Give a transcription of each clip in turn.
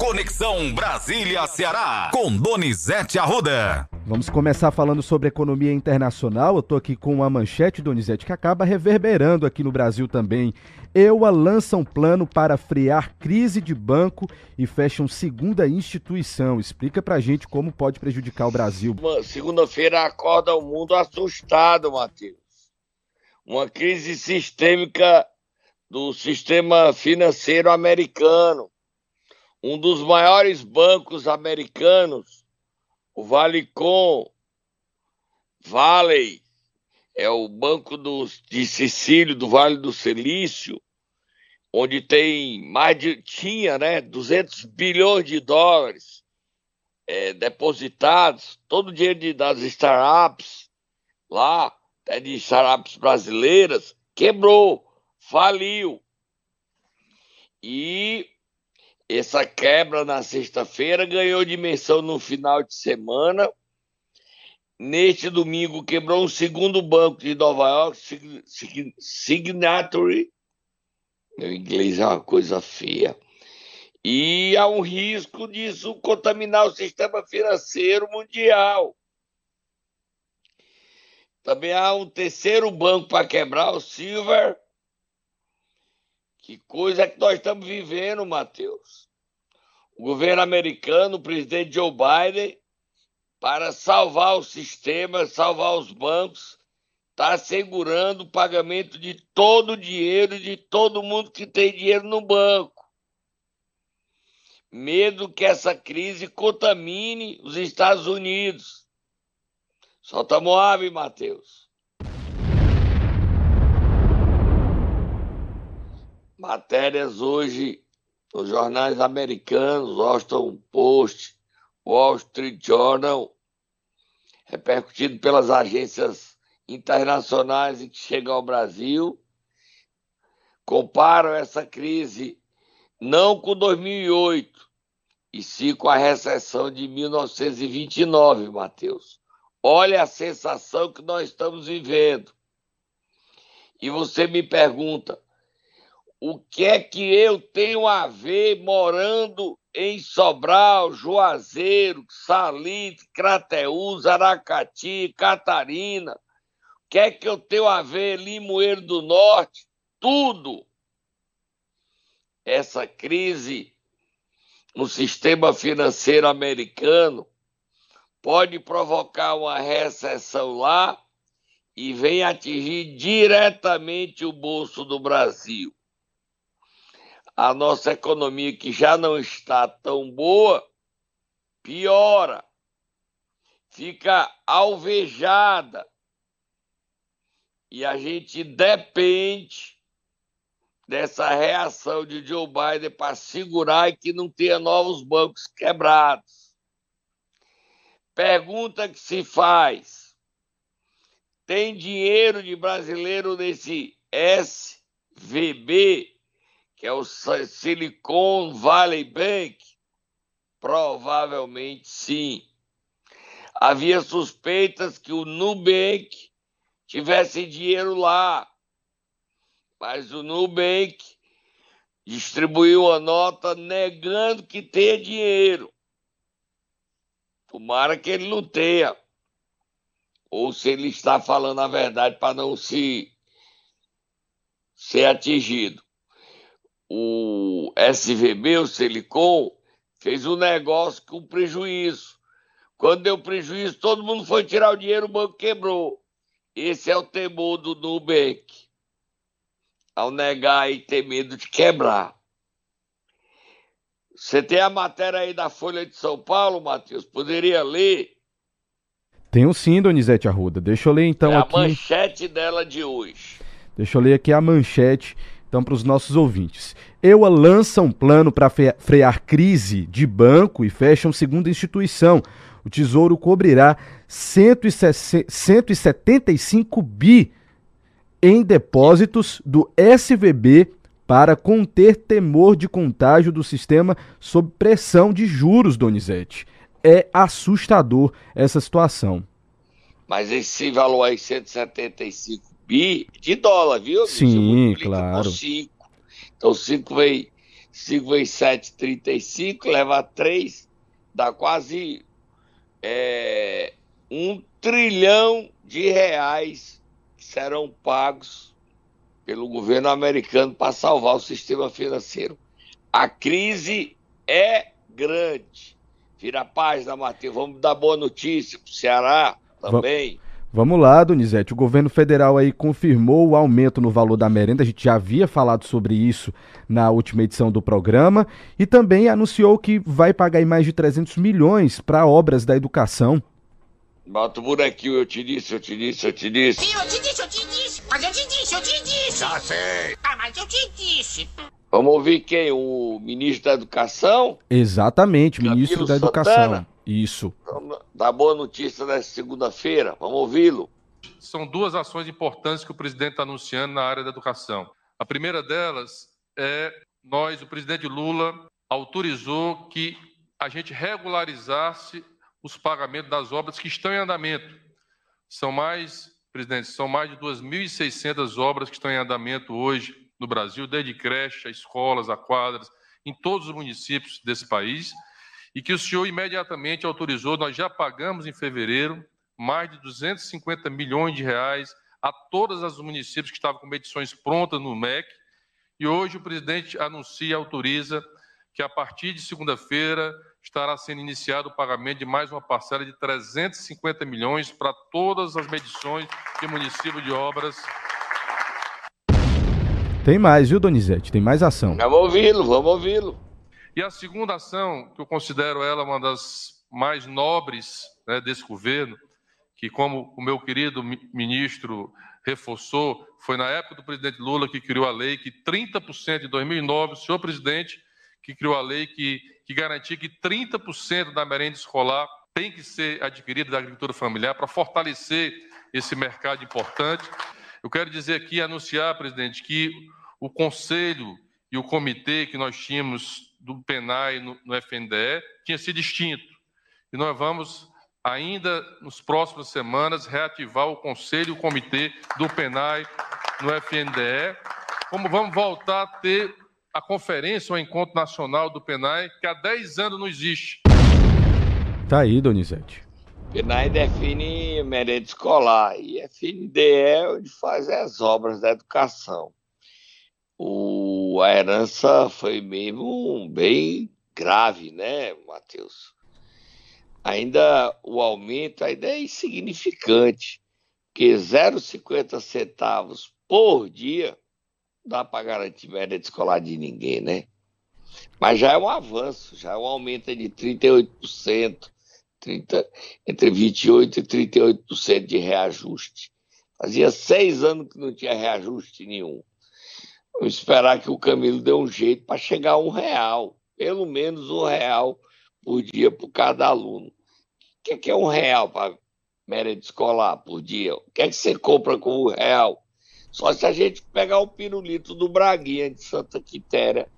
Conexão Brasília-Ceará, com Donizete Arruda. Vamos começar falando sobre economia internacional. Eu estou aqui com uma manchete, Donizete, que acaba reverberando aqui no Brasil também. EUA lança um plano para frear crise de banco e fecha uma segunda instituição. Explica pra gente como pode prejudicar o Brasil. Segunda-feira acorda o mundo assustado, Matheus. Uma crise sistêmica do sistema financeiro americano. Um dos maiores bancos americanos, o Valicon Valley, é o Banco do, de Sicílio, do Vale do Silício, onde tem mais de, tinha, né, 200 bilhões de dólares é, depositados, todo o dinheiro de, das startups lá, até de startups brasileiras, quebrou, faliu. E essa quebra na sexta-feira ganhou dimensão no final de semana Neste domingo quebrou um segundo banco de Nova York, Signatory. Meu inglês é uma coisa feia. E há um risco disso contaminar o sistema financeiro mundial. Também há um terceiro banco para quebrar, o Silver. Que coisa que nós estamos vivendo, Matheus. O governo americano, o presidente Joe Biden, para salvar o sistema, salvar os bancos, está assegurando o pagamento de todo o dinheiro de todo mundo que tem dinheiro no banco. Medo que essa crise contamine os Estados Unidos. Solta Moab, Matheus. Matérias hoje nos jornais americanos, Washington Post, Wall Street Journal, repercutido pelas agências internacionais que chegam ao Brasil, comparam essa crise não com 2008, e sim com a recessão de 1929, Matheus. Olha a sensação que nós estamos vivendo. E você me pergunta, o que é que eu tenho a ver morando em Sobral, Juazeiro, Salite, Crateús, Aracati, Catarina. O que é que eu tenho a ver, Limoeiro do Norte? Tudo. Essa crise no sistema financeiro americano pode provocar uma recessão lá e vem atingir diretamente o bolso do Brasil a nossa economia, que já não está tão boa, piora, fica alvejada. E a gente depende dessa reação de Joe Biden para segurar e que não tenha novos bancos quebrados. Pergunta que se faz: tem dinheiro de brasileiro nesse SVB? Que é o Silicon Valley Bank? Provavelmente sim. Havia suspeitas que o Nubank tivesse dinheiro lá, mas o Nubank distribuiu uma nota negando que tenha dinheiro. Tomara que ele não tenha. Ou se ele está falando a verdade para não se ser atingido o SVB, o Silicon, fez um negócio com prejuízo. Quando deu prejuízo, todo mundo foi tirar o dinheiro, o banco quebrou. Esse é o temor do Nubank. Ao negar e ter medo de quebrar. Você tem a matéria aí da Folha de São Paulo, Matheus? Poderia ler? Tenho sim, Donizete Arruda. Deixa eu ler então é aqui. a manchete dela de hoje. Deixa eu ler aqui a manchete então, para os nossos ouvintes, EUA lança um plano para frear crise de banco e fecha uma segunda instituição. O Tesouro cobrirá 175 bi em depósitos do SVB para conter temor de contágio do sistema sob pressão de juros, Donizete. É assustador essa situação. Mas esse valor aí, 175 bi de dólar, viu? Sim, claro. Cinco. Então, 5 vezes 5 vezes 7, 35, leva 3, dá quase é, um trilhão de reais que serão pagos pelo governo americano para salvar o sistema financeiro. A crise é grande. Vira a página, Matheus. Vamos dar boa notícia para o Ceará também. Vamos lá, Donizete. O governo federal aí confirmou o aumento no valor da merenda. A gente já havia falado sobre isso na última edição do programa. E também anunciou que vai pagar mais de 300 milhões para obras da educação. Bota o bonequinho, eu te disse, eu te disse, eu te disse. Sim, eu te disse, eu te disse. Mas eu te disse, eu te disse. Já sei. Ah, mas eu te disse. Vamos ouvir quem? O ministro da Educação? Exatamente, ministro da Educação. Santana? Isso. Da boa notícia dessa segunda-feira. Vamos ouvi-lo. São duas ações importantes que o presidente está anunciando na área da educação. A primeira delas é nós, o presidente Lula, autorizou que a gente regularizasse os pagamentos das obras que estão em andamento. São mais, presidente, são mais de 2.600 obras que estão em andamento hoje no Brasil, desde creche, a escolas, a quadras, em todos os municípios desse país, e que o senhor imediatamente autorizou, nós já pagamos em fevereiro mais de 250 milhões de reais a todos os municípios que estavam com medições prontas no MEC, e hoje o presidente anuncia e autoriza que a partir de segunda-feira estará sendo iniciado o pagamento de mais uma parcela de 350 milhões para todas as medições de município de obras. Tem mais, viu, Donizete? Tem mais ação. Vamos ouvi-lo, vamos ouvi-lo. E a segunda ação, que eu considero ela uma das mais nobres né, desse governo, que, como o meu querido ministro reforçou, foi na época do presidente Lula que criou a lei que 30% em 2009, o senhor presidente que criou a lei que, que garantia que 30% da merenda escolar tem que ser adquirida da agricultura familiar para fortalecer esse mercado importante. Eu quero dizer aqui, anunciar, presidente, que o conselho e o comitê que nós tínhamos do PENAI no, no FNDE tinha sido extinto. E nós vamos, ainda nos próximas semanas, reativar o conselho e o comitê do PENAI no FNDE, como vamos voltar a ter a conferência, o encontro nacional do PENAI, que há 10 anos não existe. Tá aí, Donizete. PENAI define merenda escolar e FNDE é onde faz as obras da educação. O, a herança foi mesmo bem grave, né, Matheus? Ainda o aumento ainda é insignificante, porque 0,50 centavos por dia dá para garantir média escolar de ninguém, né? Mas já é um avanço, já é um aumento de 38%, 30, entre 28% e 38% de reajuste. Fazia seis anos que não tinha reajuste nenhum. Esperar que o Camilo dê um jeito para chegar a um real, pelo menos um real por dia por cada aluno. O que é, é um real para média escolar por dia? O que é que você compra com um real? Só se a gente pegar o pirulito do Braguinha de Santa Quitéria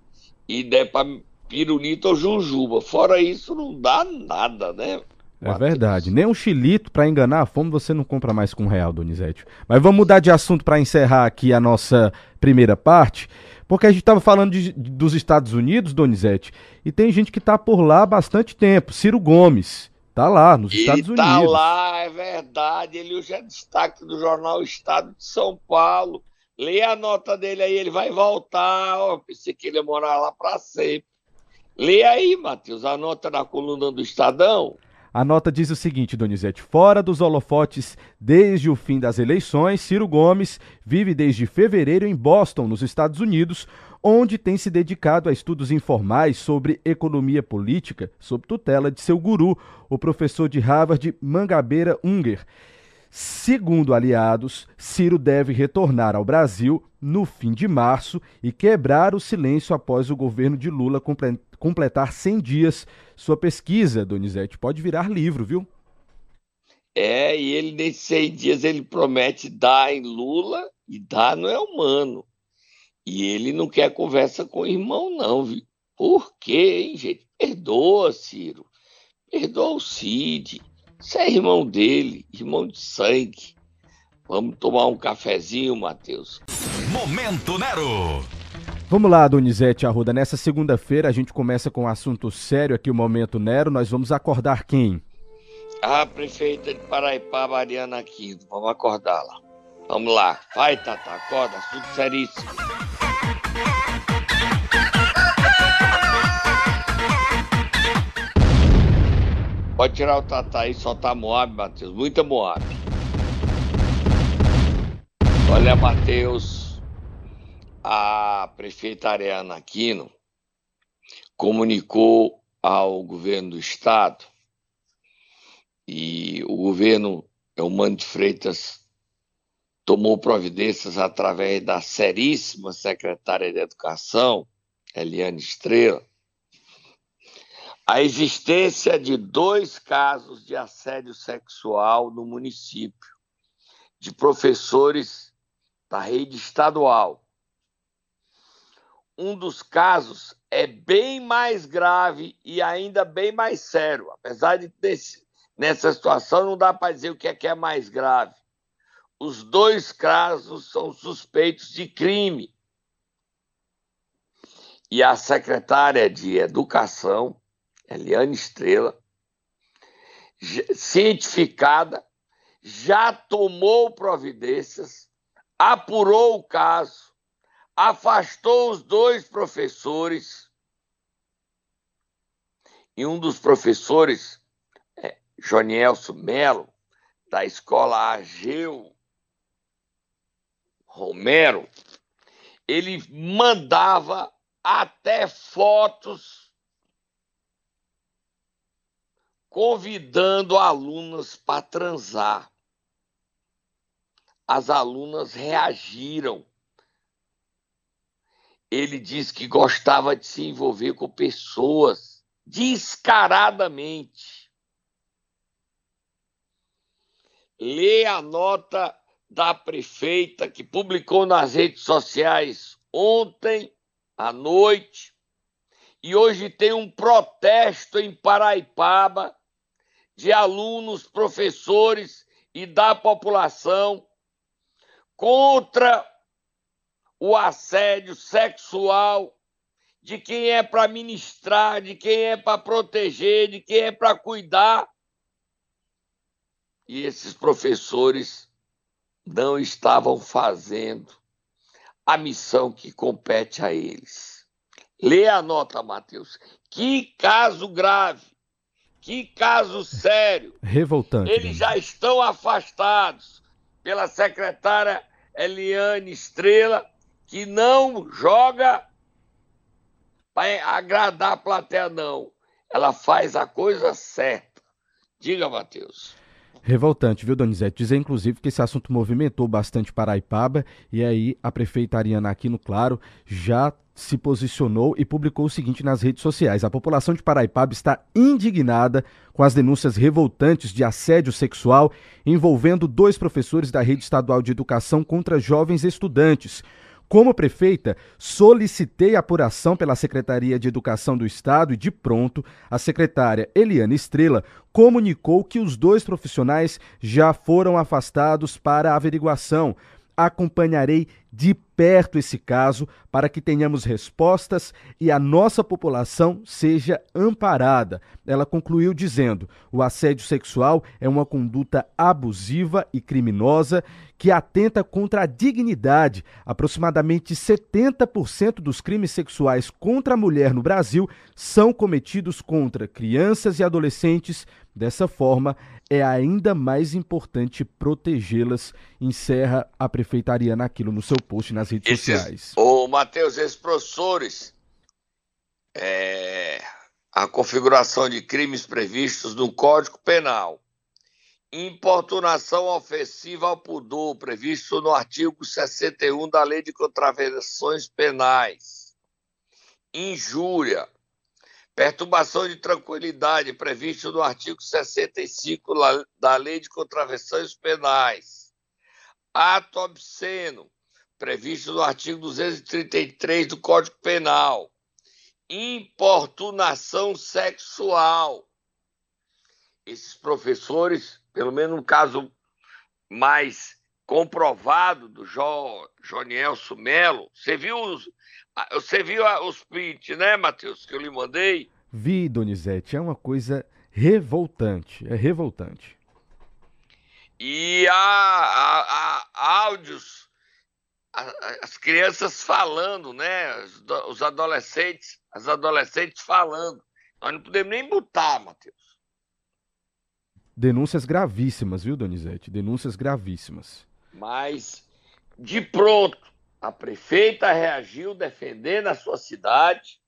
e der para pirulito ou jujuba. Fora isso, não dá nada, né? É verdade. Nem um chilito para enganar a fome você não compra mais com um real, Donizete. Mas vamos mudar de assunto para encerrar aqui a nossa primeira parte, porque a gente estava falando de, dos Estados Unidos, Donizete, e tem gente que está por lá há bastante tempo. Ciro Gomes. Tá lá, nos Estados e tá Unidos. Tá lá, é verdade. Ele hoje é destaque do jornal Estado de São Paulo. Leia a nota dele aí, ele vai voltar. Ó, pensei que ele ia morar lá para sempre. Leia aí, Matheus, a nota na coluna do Estadão. A nota diz o seguinte, Donizete: fora dos holofotes desde o fim das eleições, Ciro Gomes vive desde fevereiro em Boston, nos Estados Unidos, onde tem se dedicado a estudos informais sobre economia política, sob tutela de seu guru, o professor de Harvard Mangabeira Unger. Segundo aliados, Ciro deve retornar ao Brasil no fim de março e quebrar o silêncio após o governo de Lula completar 100 dias. Sua pesquisa, Donizete, pode virar livro, viu? É, e ele nesses 100 dias ele promete dar em Lula e dar não é humano. E ele não quer conversa com o irmão, não, viu? Por quê, hein, gente? Perdoa, Ciro. Perdoa o Cid. Você é irmão dele, irmão de sangue. Vamos tomar um cafezinho, Matheus. Momento Nero. Vamos lá, Donizete Arruda. Nessa segunda-feira a gente começa com um assunto sério aqui, o Momento Nero. Nós vamos acordar quem? A prefeita de Paraipá, Mariana Aquino. Vamos acordá-la. Vamos lá. Vai, Tata, acorda. Assunto seríssimo. Pode tirar o Tata aí, soltar Moab, Matheus. Muita Moab. Olha, Matheus, a prefeita Ariana Aquino comunicou ao governo do estado e o governo Eumano de Freitas tomou providências através da seríssima secretária de Educação, Eliane Estrela, a existência de dois casos de assédio sexual no município, de professores da rede estadual. Um dos casos é bem mais grave e ainda bem mais sério, apesar de desse, nessa situação não dá para dizer o que é que é mais grave. Os dois casos são suspeitos de crime. E a secretária de Educação Eliane Estrela, cientificada, já tomou providências, apurou o caso, afastou os dois professores. E um dos professores, é, Jonielso Melo, da escola Ageu Romero, ele mandava até fotos convidando alunas para transar. As alunas reagiram. Ele disse que gostava de se envolver com pessoas descaradamente. Lê a nota da prefeita que publicou nas redes sociais ontem à noite. E hoje tem um protesto em Paraipaba de alunos, professores e da população contra o assédio sexual de quem é para ministrar, de quem é para proteger, de quem é para cuidar. E esses professores não estavam fazendo a missão que compete a eles. Lê a nota, Matheus. Que caso grave. Que caso sério! Revoltante. Eles já estão afastados pela secretária Eliane Estrela, que não joga para agradar a plateia, não. Ela faz a coisa certa. Diga, Matheus. Revoltante, viu, Donizete? Dizer, inclusive, que esse assunto movimentou bastante Paraipaba e aí a prefeita Ariana Aquino, claro, já se posicionou e publicou o seguinte nas redes sociais: a população de Paraipaba está indignada com as denúncias revoltantes de assédio sexual envolvendo dois professores da rede estadual de educação contra jovens estudantes. Como prefeita, solicitei apuração pela Secretaria de Educação do Estado e, de pronto, a secretária Eliana Estrela comunicou que os dois profissionais já foram afastados para averiguação. Acompanharei de perto esse caso para que tenhamos respostas e a nossa população seja amparada. Ela concluiu dizendo: o assédio sexual é uma conduta abusiva e criminosa que atenta contra a dignidade. Aproximadamente 70% dos crimes sexuais contra a mulher no Brasil são cometidos contra crianças e adolescentes. Dessa forma, é ainda mais importante protegê-las, encerra a prefeita Ariana Aquilo no seu post nas redes Esses, sociais. Ô, Matheus, esses professores, é, a configuração de crimes previstos no Código Penal, importunação ofensiva ao pudor, previsto no artigo 61 da Lei de Contravenções Penais, injúria, perturbação de tranquilidade, previsto no artigo 65 da Lei de Contravenções Penais, ato obsceno, previsto no artigo 233 do Código Penal, importunação sexual. Esses professores, pelo menos no caso mais comprovado do jo, Jonielso Melo, você viu os, Ah, Você viu a- os prints, né, Matheus, que eu lhe mandei? Vi, Donizete, é uma coisa revoltante. É revoltante. E há, há- há áudios, as crianças falando, né? Os, do- os adolescentes, as adolescentes falando. Nós não podemos nem botar, Matheus. Denúncias gravíssimas, viu, Donizete? Denúncias gravíssimas. Mas, de pronto, a prefeita reagiu defendendo a sua cidade.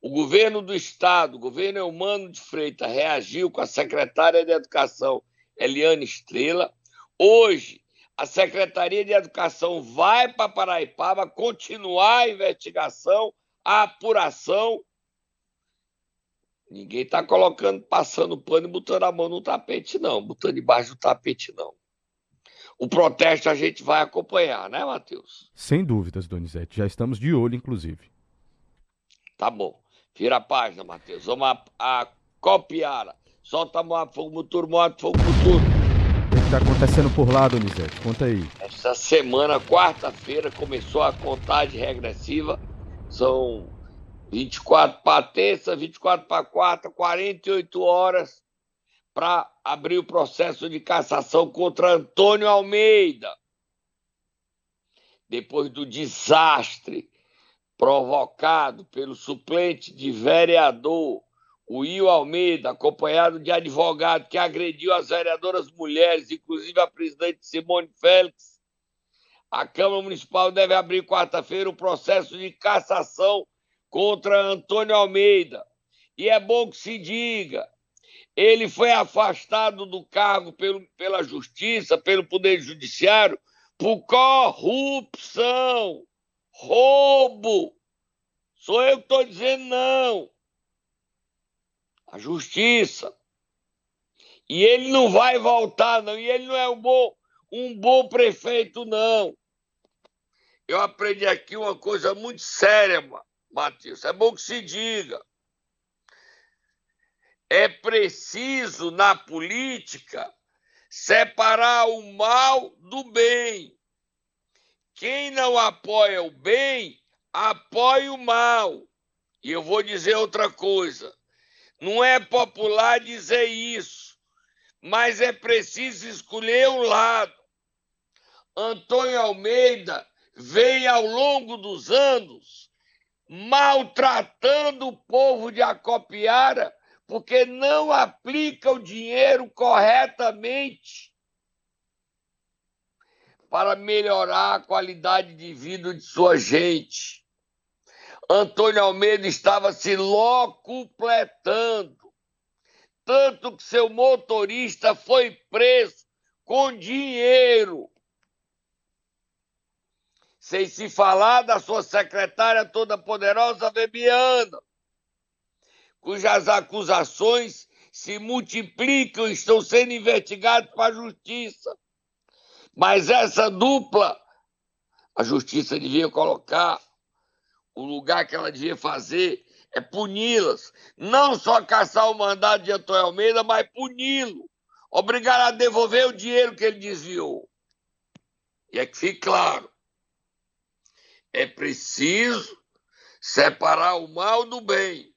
O governo do estado, o governo Eumano de Freitas, reagiu com a secretária de Educação, Eliane Estrela. Hoje, a Secretaria de Educação vai para Paraipaba continuar a investigação, a apuração. Ninguém está colocando, passando pano e botando a mão no tapete, não. Botando debaixo do tapete, não. O protesto a gente vai acompanhar, né, Matheus? Sem dúvidas, Donizete. Já estamos de olho, inclusive. Tá bom. Vira a página, Matheus. Vamos a, a copiara. Solta a moto, fogo motor, moto, fogo motor. O que está acontecendo por lá, Donizete? Conta aí. Essa semana, quarta-feira, começou a contagem regressiva. São 24 para terça, 24 para quarta, 48 horas para abrir o processo de cassação contra Antônio Almeida. Depois do desastre provocado pelo suplente de vereador, o Will Almeida, acompanhado de advogado que agrediu as vereadoras mulheres, inclusive a presidente Simone Félix, a Câmara Municipal deve abrir quarta-feira o processo de cassação contra Antônio Almeida. E é bom que se diga, ele foi afastado do cargo pelo, pela Justiça, pelo Poder Judiciário, por corrupção, roubo. Sou eu que estou dizendo não. A Justiça. E ele não vai voltar, não. E ele não é um bom, um bom prefeito, não. Eu aprendi aqui uma coisa muito séria, Ma- Matheus. É bom que se diga. É preciso, na política, separar o mal do bem. Quem não apoia o bem, apoia o mal. E eu vou dizer outra coisa. Não é popular dizer isso, mas é preciso escolher um lado. Antônio Almeida vem ao longo dos anos maltratando o povo de Acopiara porque não aplica o dinheiro corretamente para melhorar a qualidade de vida de sua gente. Antônio Almeida estava se locupletando, tanto que seu motorista foi preso com dinheiro. Sem se falar da sua secretária toda poderosa, Bebiana, cujas acusações se multiplicam e estão sendo investigados para a justiça. Mas essa dupla, a justiça devia colocar o lugar que ela devia fazer é puni-las. Não só caçar o mandato de Antônio Almeida, mas puni-lo. Obrigar a devolver o dinheiro que ele desviou. E é que fique claro. É preciso separar o mal do bem.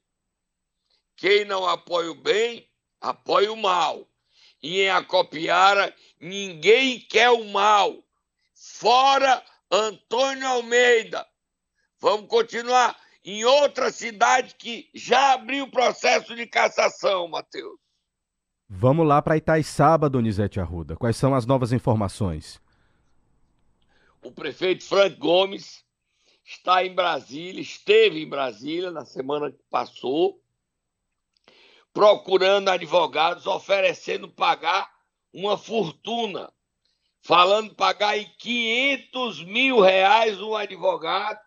Quem não apoia o bem, apoia o mal. E em Acopiara, ninguém quer o mal. Fora Antônio Almeida. Vamos continuar em outra cidade que já abriu o processo de cassação, Matheus. Vamos lá para Itaiçaba, Donizete Arruda. Quais são as novas informações? O prefeito Frank Gomes está em Brasília, esteve em Brasília na semana que passou, procurando advogados, oferecendo pagar uma fortuna, falando pagar em 500 mil reais um advogado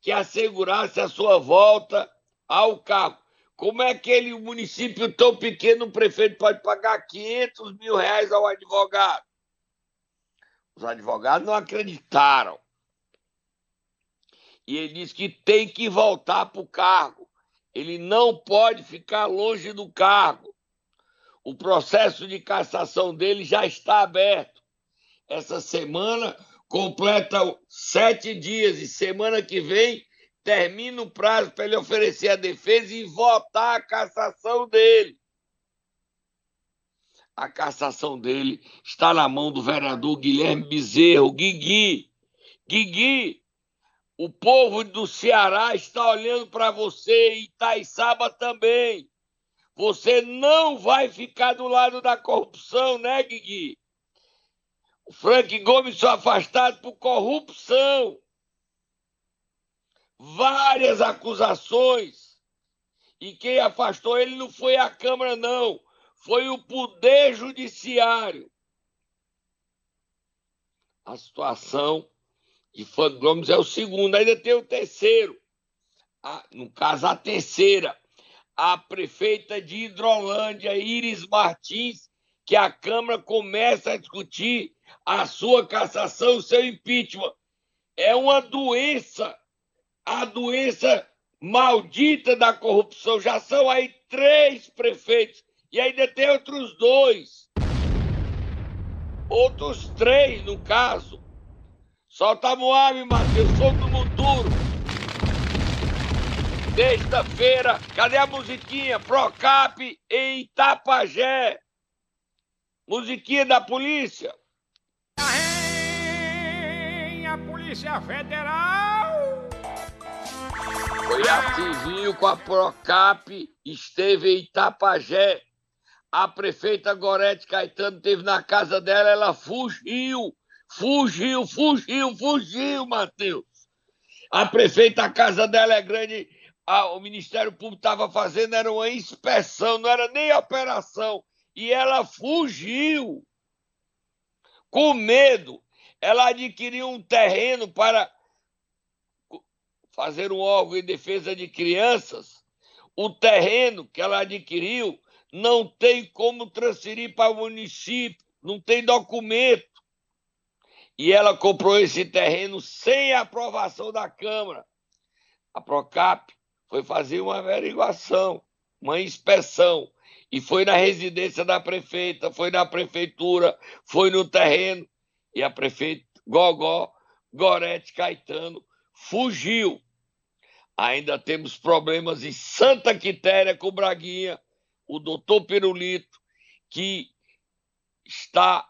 que assegurasse a sua volta ao cargo. Como é que ele, um município tão pequeno, o prefeito pode pagar 500 mil reais ao advogado? Os advogados não acreditaram. E ele disse que tem que voltar para o cargo. Ele não pode ficar longe do cargo. O processo de cassação dele já está aberto. Essa semana completa sete dias e semana que vem termina o prazo para ele oferecer a defesa e votar a cassação dele. A cassação dele está na mão do vereador Guilherme Bezerro, Guigui. Guigui, o povo do Ceará está olhando para você e Itaiçaba também. Você não vai ficar do lado da corrupção, né, Guigui? Frank Gomes foi afastado por corrupção. Várias acusações. E quem afastou ele não foi a Câmara, não. Foi o Poder Judiciário. A situação de Frank Gomes é o segundo. Ainda tem o terceiro. A, no caso, a terceira. A prefeita de Hidrolândia, Iris Martins, que a Câmara começa a discutir a sua cassação, o seu impeachment. É uma doença, a doença maldita da corrupção. Já são aí três prefeitos e ainda tem outros dois. Outros três, no caso. Solta a Moab, Matheus, solta o Muturo. Sexta-feira, cadê a musiquinha? Procap em Itapajé. Musiquinha da polícia. a Polícia Federal. Foi a civil com a Procap, esteve em Itapajé. A prefeita Gorete Caetano esteve na casa dela, ela fugiu. Fugiu, fugiu, fugiu, Matheus. A prefeita, a casa dela é grande, a, o Ministério Público estava fazendo, era uma inspeção, não era nem operação. E ela fugiu. Com medo. Ela adquiriu um terreno para fazer um órgão em defesa de crianças. O terreno que ela adquiriu não tem como transferir para o município, não tem documento. E ela comprou esse terreno sem aprovação da Câmara. A Procap foi fazer uma averiguação, uma inspeção, e foi na residência da prefeita, foi na prefeitura, foi no terreno, e a prefeita Gogó Gorete Caetano fugiu. Ainda temos problemas em Santa Quitéria com Braguinha, o doutor Pirulito, que está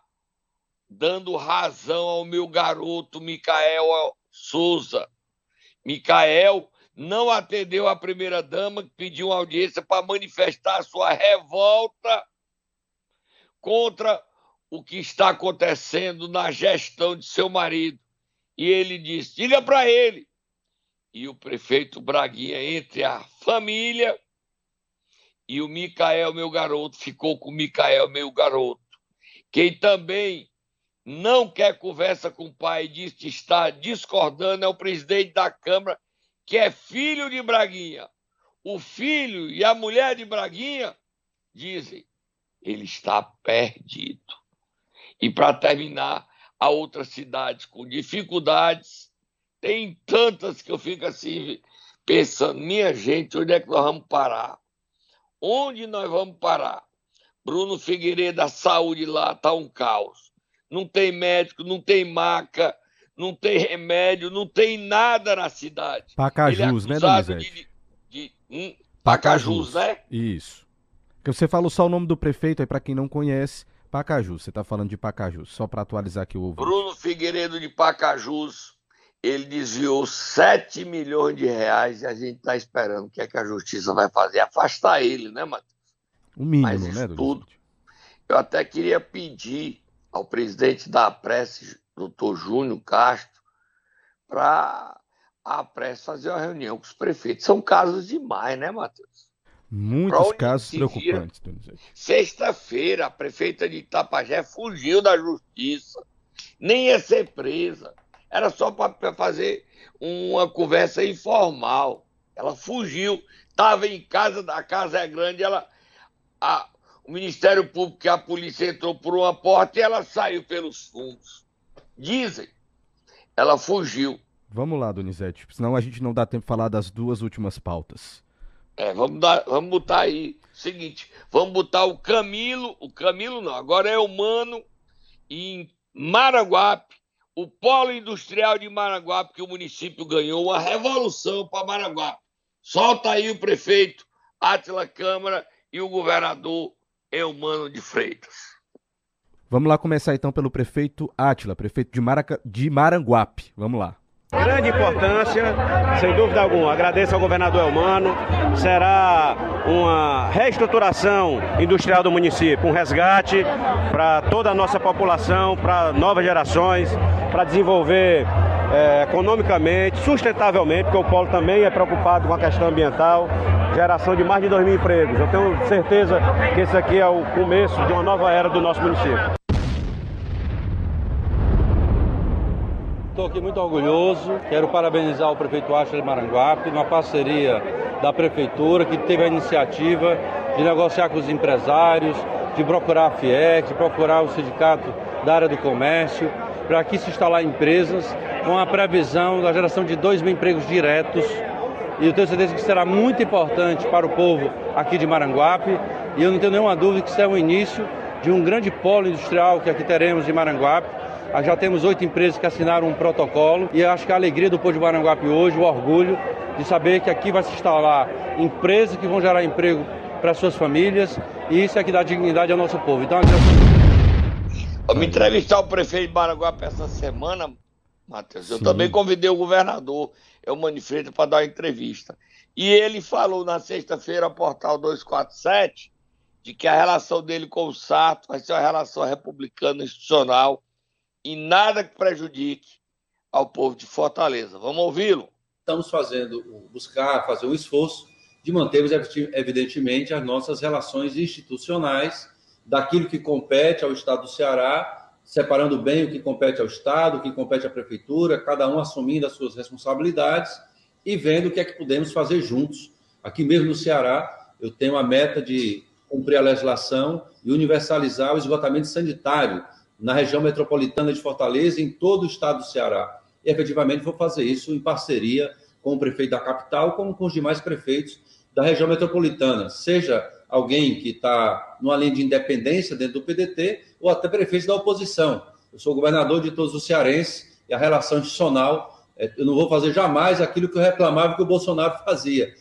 dando razão ao meu garoto Micael Souza. Micael não atendeu a primeira-dama que pediu uma audiência para manifestar sua revolta contra o que está acontecendo na gestão de seu marido. E ele disse: diga para ele. E o prefeito Braguinha, entre a família e o Micael, meu garoto, ficou com o Micael, meu garoto. Quem também não quer conversa com o pai e diz que está discordando é o presidente da Câmara, que é filho de Braguinha. O filho e a mulher de Braguinha dizem: ele está perdido. E para terminar, a outras cidades com dificuldades, tem tantas que eu fico assim pensando, minha gente, onde é que nós vamos parar? Onde nós vamos parar? Bruno Figueiredo, a saúde lá está um caos. Não tem médico, não tem maca, não tem remédio, não tem nada na cidade. Pacajus, é né, Donizete? De, de, hum, Pacajus, né? Isso. Porque você falou só o nome do prefeito aí, para quem não conhece, Pacajus. Você está falando de Pacajus, só para atualizar aqui o ouvinte. Bruno Figueiredo de Pacajus ele desviou 7 milhões de reais e a gente está esperando o que é que a justiça vai fazer. Afastar ele, né, Matheus? O mínimo, Mas né, tudo. Eu até queria pedir ao presidente da Prece, doutor Júnior Castro, para a Prece fazer uma reunião com os prefeitos. São casos demais, né, Matheus? Muitos casos preocupantes. Sexta-feira, a prefeita de Itapajé fugiu da justiça. Nem ia ser presa era só para fazer uma conversa informal. Ela fugiu, estava em casa, a casa é grande, ela, a, o Ministério Público e a polícia entrou por uma porta e ela saiu pelos fundos. Dizem, ela fugiu. Vamos lá, Donizete, senão a gente não dá tempo de falar das duas últimas pautas. É, vamos, dar, vamos botar aí. Seguinte, vamos botar o Camilo, o Camilo não, agora é o Mano em Maraguape, o polo industrial de Maranguape, que o município ganhou uma revolução para Maranguape. Solta aí o prefeito Átila Câmara e o governador Eumano de Freitas. Vamos lá começar então pelo prefeito Átila, prefeito de, Maraca... de Maranguape. Vamos lá. Grande importância, sem dúvida alguma. Agradeço ao governador Elmano. Será uma reestruturação industrial do município, um resgate para toda a nossa população, para novas gerações, para desenvolver é, economicamente, sustentavelmente, porque o Polo também é preocupado com a questão ambiental, geração de mais de 2 mil empregos. Eu tenho certeza que esse aqui é o começo de uma nova era do nosso município. Estou aqui muito orgulhoso. Quero parabenizar o prefeito Ashler Maranguape, uma parceria da prefeitura que teve a iniciativa de negociar com os empresários, de procurar a FIEC, de procurar o sindicato da área do comércio, para aqui se instalar empresas com a previsão da geração de 2 mil empregos diretos. E eu tenho certeza que será muito importante para o povo aqui de Maranguape. E eu não tenho nenhuma dúvida que será o início de um grande polo industrial que aqui teremos em Maranguape já temos oito empresas que assinaram um protocolo e acho que a alegria do povo de Maranguape hoje, o orgulho de saber que aqui vai se instalar empresas que vão gerar emprego para suas famílias e isso é que dá dignidade ao nosso povo. Então, Vamos entrevistar o prefeito de Maranguape essa semana, Matheus. Eu Sim. também convidei o governador, eu manifesto para dar uma entrevista. E ele falou na sexta-feira, Portal 247, de que a relação dele com o Sarto vai ser uma relação republicana institucional e nada que prejudique ao povo de Fortaleza. Vamos ouvi-lo. Estamos fazendo, buscar fazer um esforço de mantermos, evidentemente, as nossas relações institucionais daquilo que compete ao Estado do Ceará, separando bem o que compete ao Estado, o que compete à Prefeitura, cada um assumindo as suas responsabilidades e vendo o que é que podemos fazer juntos. Aqui mesmo no Ceará, eu tenho a meta de cumprir a legislação e universalizar o esgotamento sanitário na região metropolitana de Fortaleza, em todo o estado do Ceará. E efetivamente vou fazer isso em parceria com o prefeito da capital, como com os demais prefeitos da região metropolitana, seja alguém que está numa linha de independência dentro do PDT ou até prefeitos da oposição. Eu sou governador de todos os cearenses e a relação institucional, é, eu não vou fazer jamais aquilo que eu reclamava que o Bolsonaro fazia.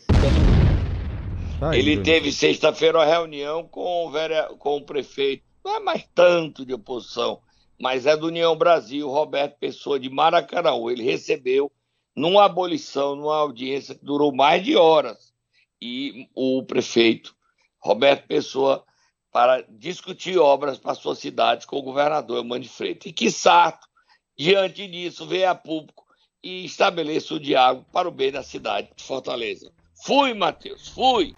Então... Ele teve sexta-feira uma reunião com o, com o prefeito não é mais tanto de oposição, mas é do União Brasil, Roberto Pessoa de Maracanã. Ele recebeu numa abolição, numa audiência que durou mais de horas, e o prefeito Roberto Pessoa para discutir obras para sua cidade com o governador Eumano de Freitas. E que Sarto, diante disso, venha a público e estabeleça o diálogo para o bem da cidade de Fortaleza. Fui, Matheus, fui!